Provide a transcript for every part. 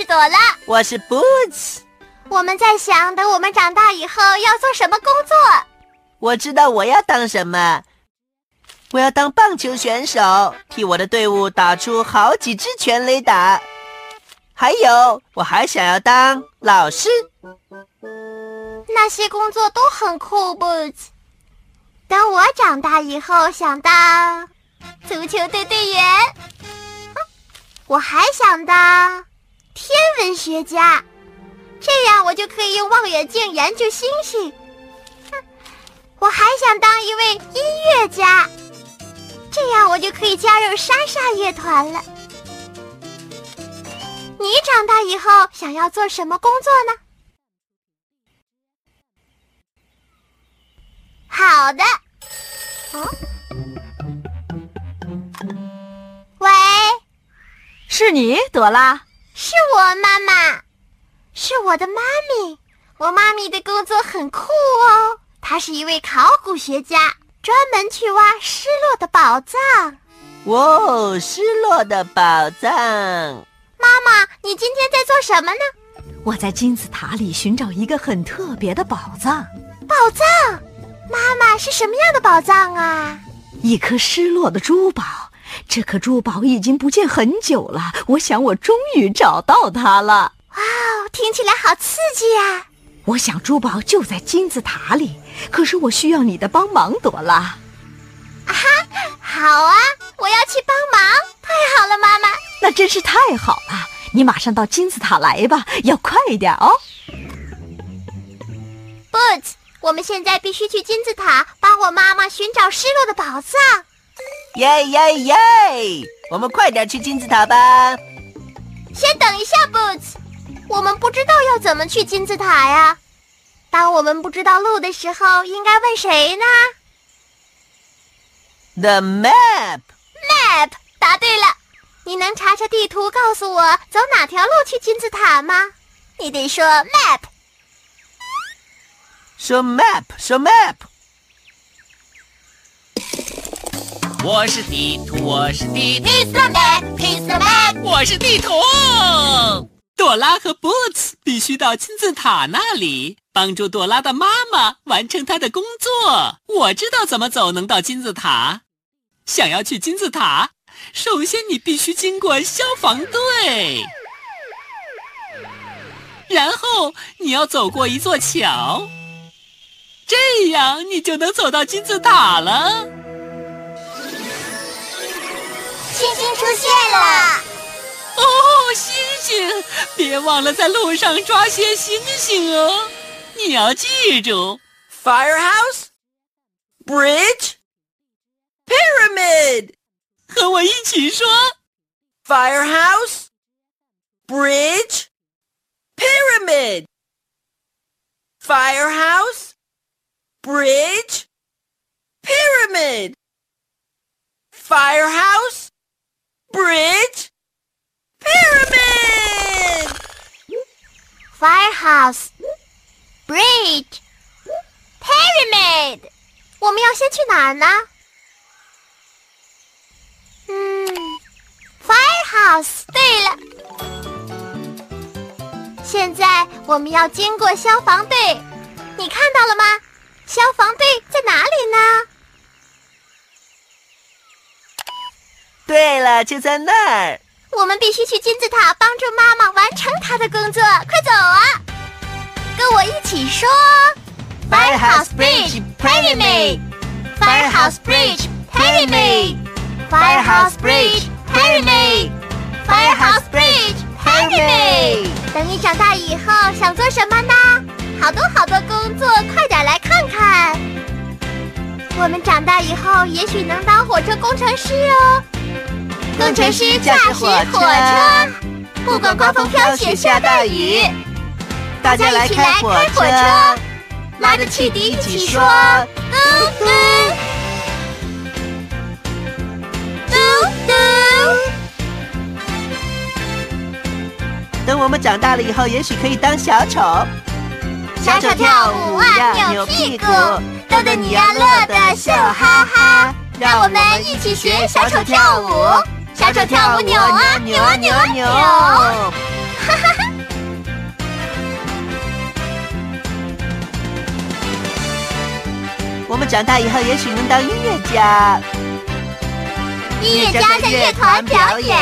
是朵拉，我是 Boots。我们在想，等我们长大以后要做什么工作？我知道我要当什么，我要当棒球选手，替我的队伍打出好几支全垒打。还有，我还想要当老师。那些工作都很酷，Boots。等我长大以后，想当足球队队员。我还想当。天文学家，这样我就可以用望远镜研究星星。我还想当一位音乐家，这样我就可以加入莎莎乐团了。你长大以后想要做什么工作呢？好的。哦，喂，是你，朵拉。是我妈妈，是我的妈咪。我妈咪的工作很酷哦，她是一位考古学家，专门去挖失落的宝藏。哇，失落的宝藏！妈妈，你今天在做什么呢？我在金字塔里寻找一个很特别的宝藏。宝藏？妈妈是什么样的宝藏啊？一颗失落的珠宝。这颗珠宝已经不见很久了，我想我终于找到它了。哇哦，听起来好刺激呀！我想珠宝就在金字塔里，可是我需要你的帮忙，朵拉。啊哈，好啊，我要去帮忙。太好了，妈妈。那真是太好了，你马上到金字塔来吧，要快一点哦。Boots，我们现在必须去金字塔帮我妈妈寻找失落的宝藏。耶耶耶！我们快点去金字塔吧。先等一下，Boots，我们不知道要怎么去金字塔呀。当我们不知道路的时候，应该问谁呢？The map。Map，答对了。你能查查地图，告诉我走哪条路去金字塔吗？你得说 map。说 map，说 map。我是地图，我是地图。He's the map, he's the map。我是地图。朵拉和 Boots 必须到金字塔那里，帮助朵拉的妈妈完成她的工作。我知道怎么走能到金字塔。想要去金字塔，首先你必须经过消防队，然后你要走过一座桥，这样你就能走到金字塔了。星星出现了！哦，星星！别忘了在路上抓些星星哦。你要记住：firehouse, bridge, pyramid。和我一起说：firehouse, bridge, pyramid。firehouse, bridge, pyramid。firehouse。Bridge, pyramid, firehouse, bridge, pyramid。我们要先去哪儿呢？嗯，firehouse。对了，现在我们要经过消防队，你看到了吗？消防队在哪里呢？对了，就在那儿。我们必须去金字塔帮助妈妈完成她的工作，快走啊！跟我一起说：Firehouse Bridge Pyramid。Firehouse Bridge Pyramid。Firehouse Bridge Pyramid。Firehouse Bridge Pyramid。等你长大以后想做什么呢？好多好多工作，快点来看看。我们长大以后也许能当火车工程师哦。工程师驾驶火车，不管刮风飘雪下大雨，大家一起来开火车，拉着汽笛一起说嘟嘟嘟嘟。等我们长大了以后，也许可以当小丑。小丑跳舞啊，扭屁股，逗得你呀乐得笑哈哈。让我们一起学小丑跳舞，小丑跳舞扭啊扭啊扭啊扭，哈哈哈。我们长大以后，也许能当音乐家。音乐家在乐团表演，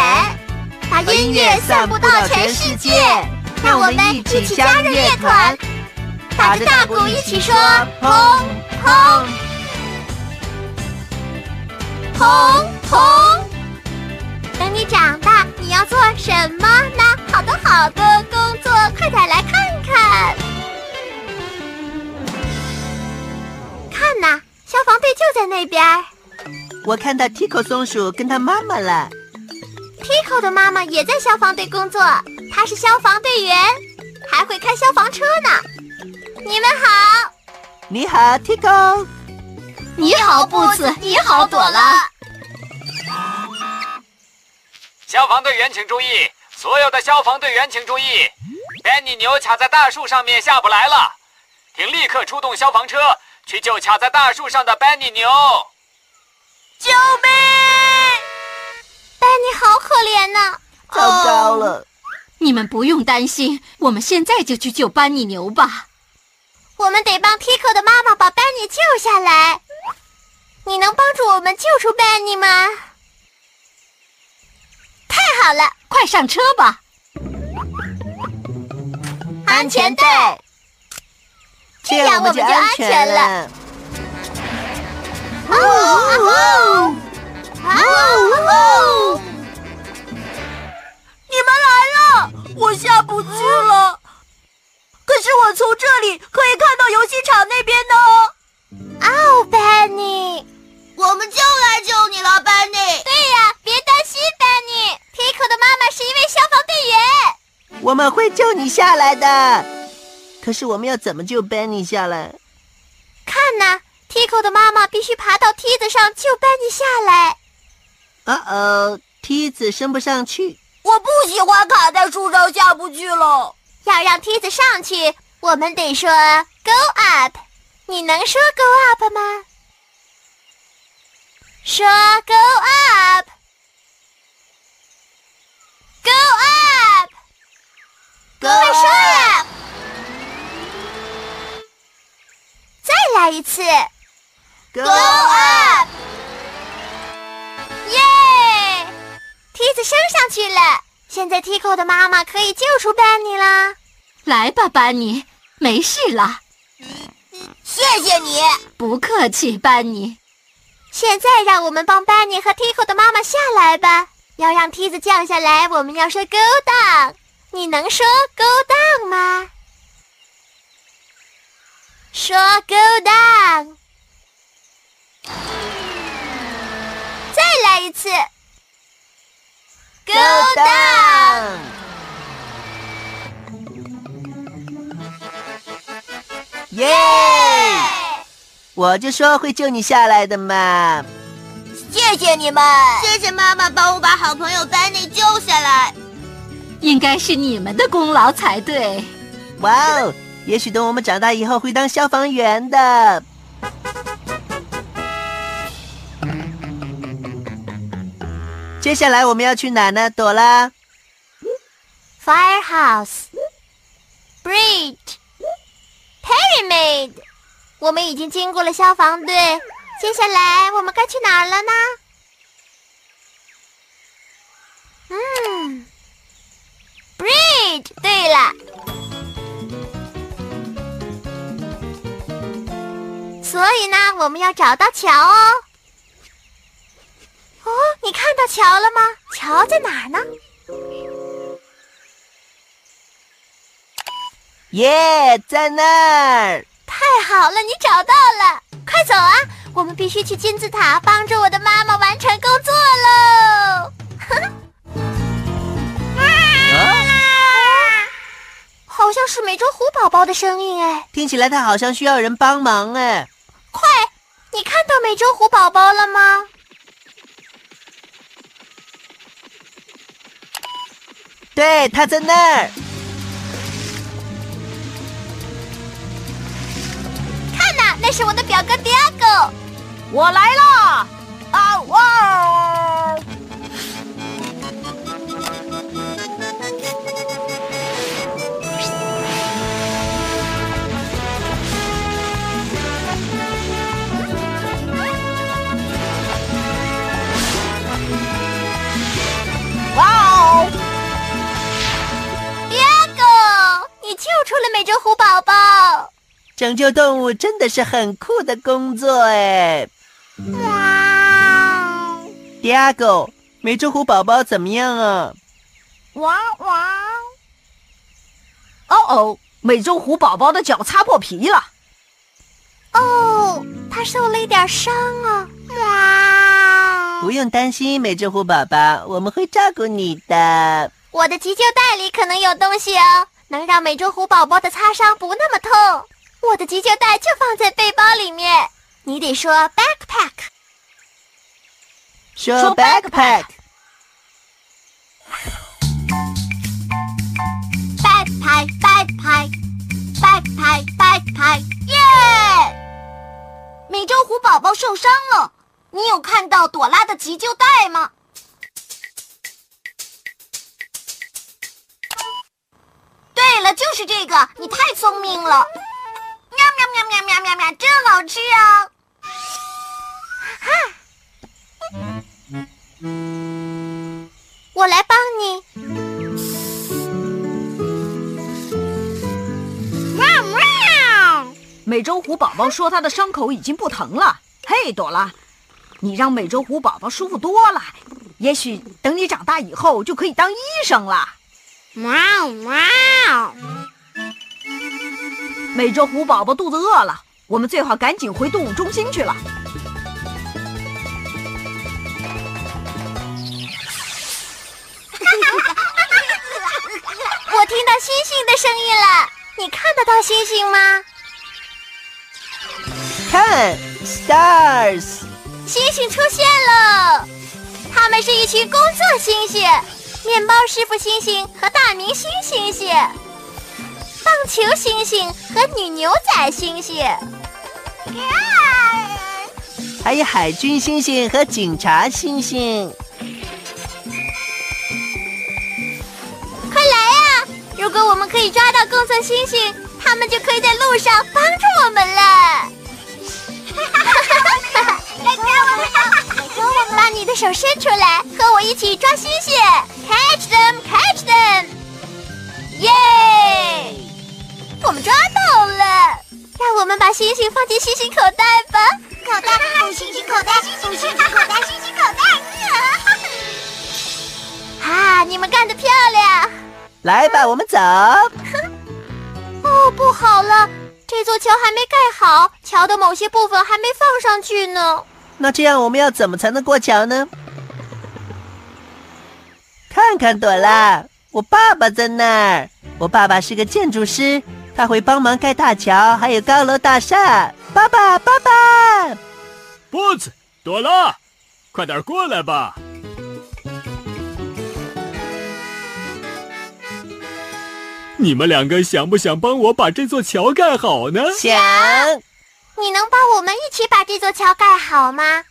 把音乐散布到全世界。让我们一起加入乐团，打着大鼓一起说砰砰砰砰。等你长大，你要做什么呢？好多好多工作，快点来看看。看呐，消防队就在那边。我看到 Tico 松鼠跟他妈妈了。Tico 的妈妈也在消防队工作，她是消防队员，还会开消防车呢。你们好，你好，Tico。你好，布子。你好，朵拉。消防队员请注意，所有的消防队员请注意，Benny 牛卡在大树上面下不来了，请立刻出动消防车去救卡在大树上的 Benny 牛。救命！班尼好可怜呐、糟糕了，你们不用担心，我们现在就去救班尼牛吧。我们得帮 Tico 的妈妈把班尼救下来。你能帮助我们救出班尼吗？太好了，快上车吧！安全带。这样我们就安全了。哦哦哦！你们来了，我下不去了。可是我从这里可以看到游戏场那边呢。我们会救你下来的。可是我们要怎么救 Benny 下来？看呐，Tico 的妈妈必须爬到梯子上救班尼下来。啊哦，梯子升不上去。我不喜欢卡在树上下不去了。要让梯子上去，我们得说 “go up”。你能说 “go up” 吗？说 “go up”。Go up！去了，现在 Tico 的妈妈可以救出班尼啦。来吧，班尼，没事了。谢谢你。不客气，班尼。现在让我们帮班尼和 Tico 的妈妈下来吧。要让梯子降下来，我们要说 “go down”。你能说 “go down” 吗？说 “go down”。再来一次 “go down”。耶！我就说会救你下来的嘛。谢谢你们，谢谢妈妈帮我把好朋友班尼救下来。应该是你们的功劳才对。哇哦！也许等我们长大以后会当消防员的。接下来我们要去哪呢？朵拉。Firehouse, Bridge, Pyramid。我们已经经过了消防队，接下来我们该去哪儿了呢？嗯，Bridge。对了，所所以呢，我们要找到桥哦。哦，你看到桥了吗？桥在哪儿呢？耶，在那儿！太好了，你找到了！快走啊，我们必须去金字塔帮助我的妈妈完成工作喽！啊好像是美洲虎宝宝的声音哎，听起来它好像需要人帮忙哎。快，你看到美洲虎宝宝了吗？对，他在那儿。看呐，那是我的表哥迪亚狗我来了！啊哇！美洲虎宝宝。拯救动物真的是很酷的工作哎。哇，Diego，美洲虎宝宝怎么样啊？哇哇！哦哦，美洲虎宝宝的脚擦破皮了。哦，他受了一点伤啊。哇！不用担心，美洲虎宝宝，我们会照顾你的。我的急救袋里可能有东西哦，能让美洲虎宝宝的擦伤不那么痛。我的急救袋就放在背包里面。你得说 backpack，说 backpack。backpack backpack backpack backpack，耶！美洲虎宝宝受伤了，你有看到朵拉的急救袋吗？对了，就是这个，你太聪明了！喵喵喵喵喵喵喵，真好吃啊！我来帮你。喵喵！美洲虎宝宝说他的伤口已经不疼了。嘿，朵拉，你让美洲虎宝宝舒服多了。也许等你长大以后就可以当医生了。喵喵！美洲虎宝宝肚子饿了，我们最好赶紧回动物中心去了。我听到星星的声音了，你看得到星星吗？看，stars，星星出现了，它们是一群工作星星，面包师傅星星和大明星星星，棒球星星和女牛仔星星。还有海军星星和警察星星。快来呀！如果我们可以抓到工作星星，他们就可以在路上帮助我们了。来抓我们呀！把你的手伸出来，和我一起抓星星，catch them，catch them！耶！我们抓到了，让我们把星星放进星星口袋吧。口袋，星星口袋，星星口袋，星星口袋。啊！你们干得漂亮！来吧，我们走。哦，不好了，这座桥还没盖好，桥的某些部分还没放上去呢。那这样我们要怎么才能过桥呢？看看朵拉，我爸爸在那儿。我爸爸是个建筑师，他会帮忙盖大桥，还有高楼大厦。爸爸，爸爸，Boots，朵拉，快点过来吧！你们两个想不想帮我把这座桥盖好呢？想。能帮我们一起把这座桥盖好吗？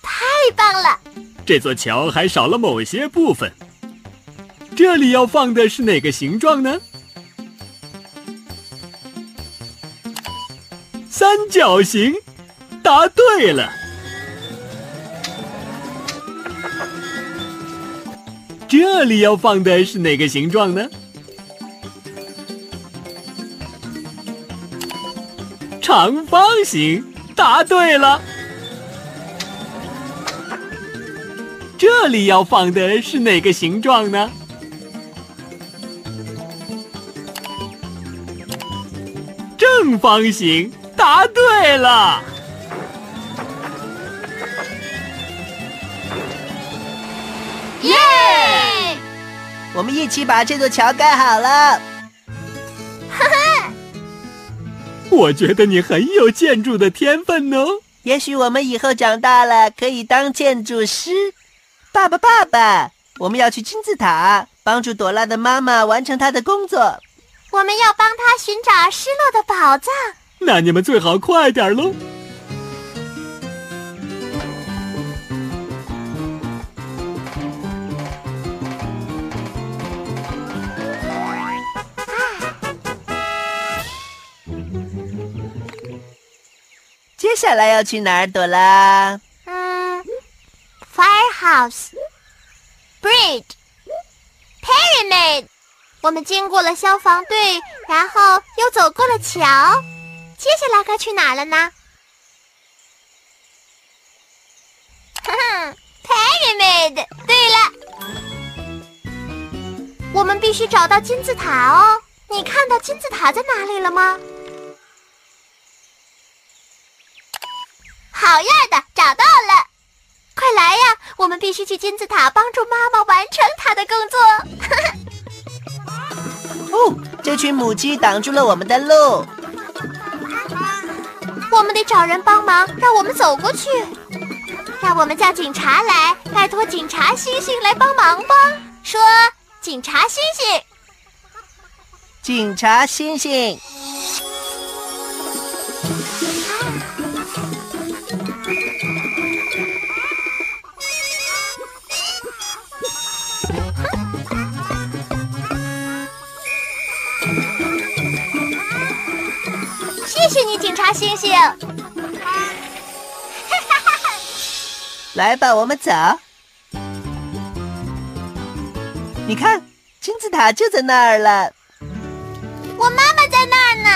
太棒了！这座桥还少了某些部分。这里要放的是哪个形状呢？三角形，答对了。这里要放的是哪个形状呢？长长方形，答对了。这里要放的是哪个形状呢？正方形，答对了。耶！我们一起把这座桥盖好了。我觉得你很有建筑的天分哦。也许我们以后长大了可以当建筑师。爸爸，爸爸，我们要去金字塔，帮助朵拉的妈妈完成她的工作。我们要帮她寻找失落的宝藏。那你们最好快点喽。接下来要去哪儿，朵拉？嗯，firehouse, bridge, pyramid。我们经过了消防队，然后又走过了桥，接下来该去哪儿了呢？哼哼，pyramid。对了，我们必须找到金字塔哦。你看到金字塔在哪里了吗？好样的，找到了！快来呀，我们必须去金字塔帮助妈妈完成她的工作。哦，这群母鸡挡住了我们的路。我们得找人帮忙，让我们走过去。让我们叫警察来，拜托警察星星来帮忙吧。说，警察星星，警察星星。谢你，警察星星。来吧，我们走。你看，金字塔就在那儿了。我妈妈在那儿呢。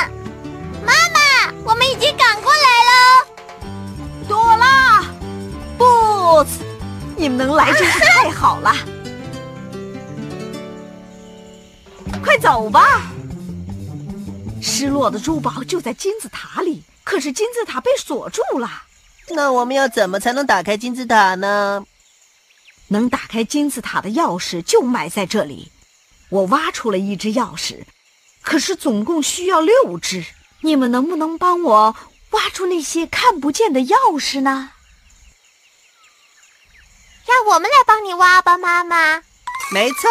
妈妈，我们已经赶过来了。朵拉，Boots，你们能来真是太好了。快走吧！失落的珠宝就在金字塔里，可是金字塔被锁住了。那我们要怎么才能打开金字塔呢？能打开金字塔的钥匙就埋在这里。我挖出了一只钥匙，可是总共需要六只。你们能不能帮我挖出那些看不见的钥匙呢？让我们来帮你挖吧，妈妈。没错，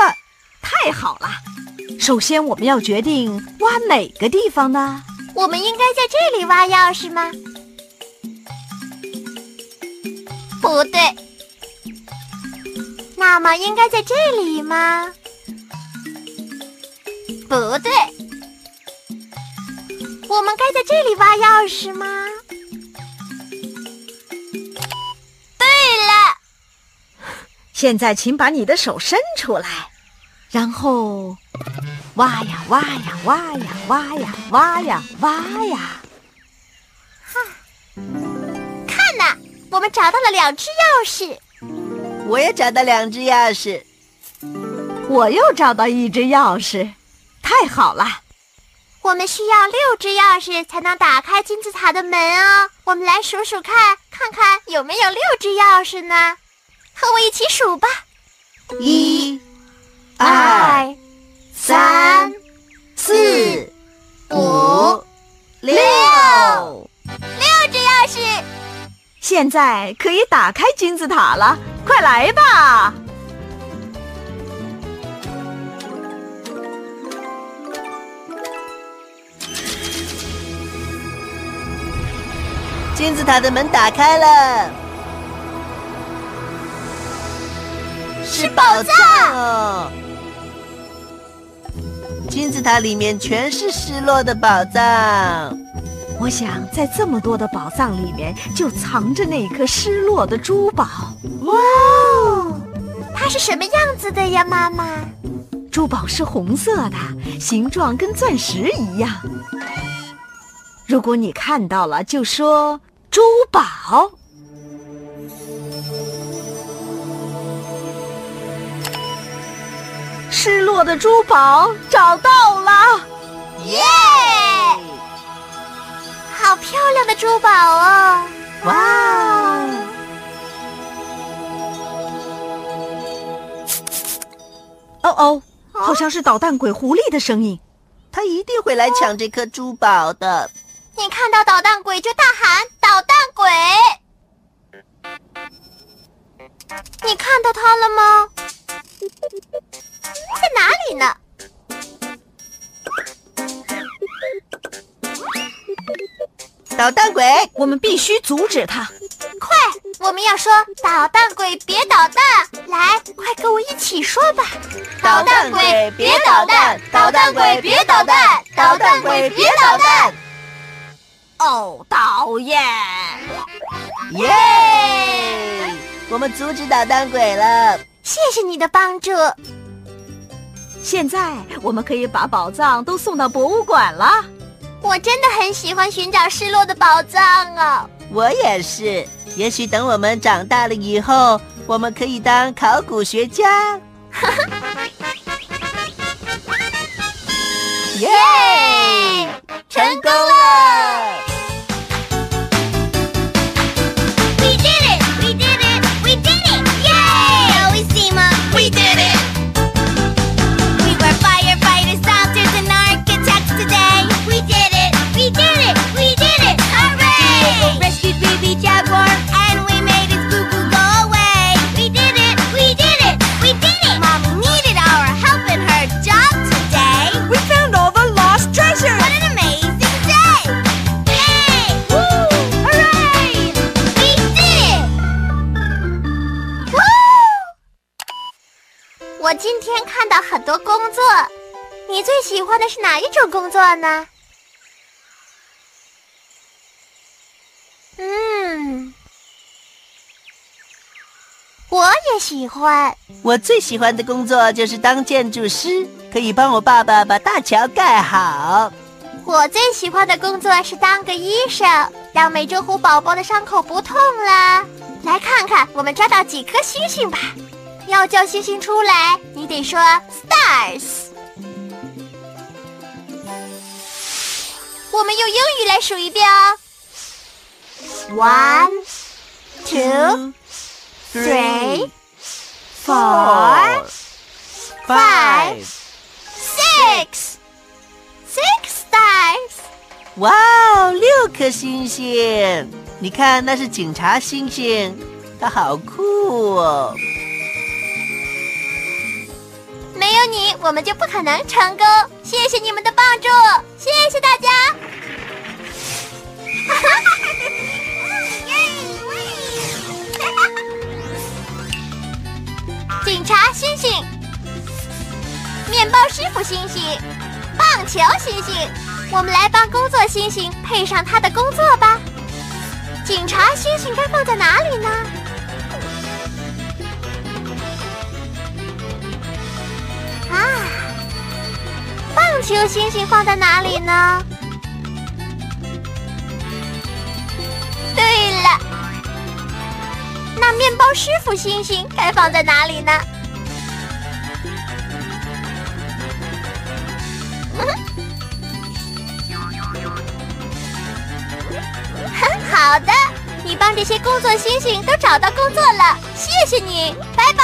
太好了。首先，我们要决定挖哪个地方呢？我们应该在这里挖钥匙吗？不对。那么应该在这里吗？不对。我们该在这里挖钥匙吗？对了。现在，请把你的手伸出来，然后。挖呀挖呀挖呀挖呀挖呀挖呀！哈看呐，我们找到了两只钥匙。我也找到两只钥匙。我又找到一只钥匙，太好了！我们需要六只钥匙才能打开金字塔的门哦。我们来数数看，看看有没有六只钥匙呢？和我一起数吧：一、二。三、四、五、六，六只钥匙，现在可以打开金字塔了。快来吧！金字塔的门打开了，是宝藏。金字塔里面全是失落的宝藏，我想在这么多的宝藏里面，就藏着那颗失落的珠宝。哇，它是什么样子的呀，妈妈？珠宝是红色的，形状跟钻石一样。如果你看到了，就说珠宝。失落的珠宝找到了，耶！好漂亮的珠宝哦！哇！哦哦，好像是捣蛋鬼狐狸的声音。他一定会来抢这颗珠宝的。你看到捣蛋鬼就大喊“捣蛋鬼”！你看到他了吗？在哪里呢？捣蛋鬼，我们必须阻止他！快，我们要说“捣蛋鬼别捣蛋”！来，快跟我一起说吧！捣蛋鬼别捣蛋，捣蛋鬼别捣蛋，捣蛋鬼别捣蛋！哦，讨厌！耶！我们阻止捣蛋鬼了。谢谢你的帮助。现在我们可以把宝藏都送到博物馆了。我真的很喜欢寻找失落的宝藏啊！我也是。也许等我们长大了以后，我们可以当考古学家。耶！成功了！我今天看到很多工作，你最喜欢的是哪一种工作呢？嗯，我也喜欢。我最喜欢的工作就是当建筑师，可以帮我爸爸把大桥盖好。我最喜欢的工作是当个医生，让美洲虎宝宝的伤口不痛了。来看看我们抓到几颗星星吧。要叫星星出来，你得说 stars。我们用英语来数一遍哦。One, two, three, four, five, six, six stars. 哇哦，六颗星星！你看，那是警察星星，它好酷哦！有你，我们就不可能成功。谢谢你们的帮助，谢谢大家。警察星星，面包师傅星星，棒球星星，我们来帮工作星星配上他的工作吧。警察星星该放在哪里呢？球星星放在哪里呢？对了，那面包师傅星星该放在哪里呢？好的，你帮这些工作星星都找到工作了，谢谢你，拜拜。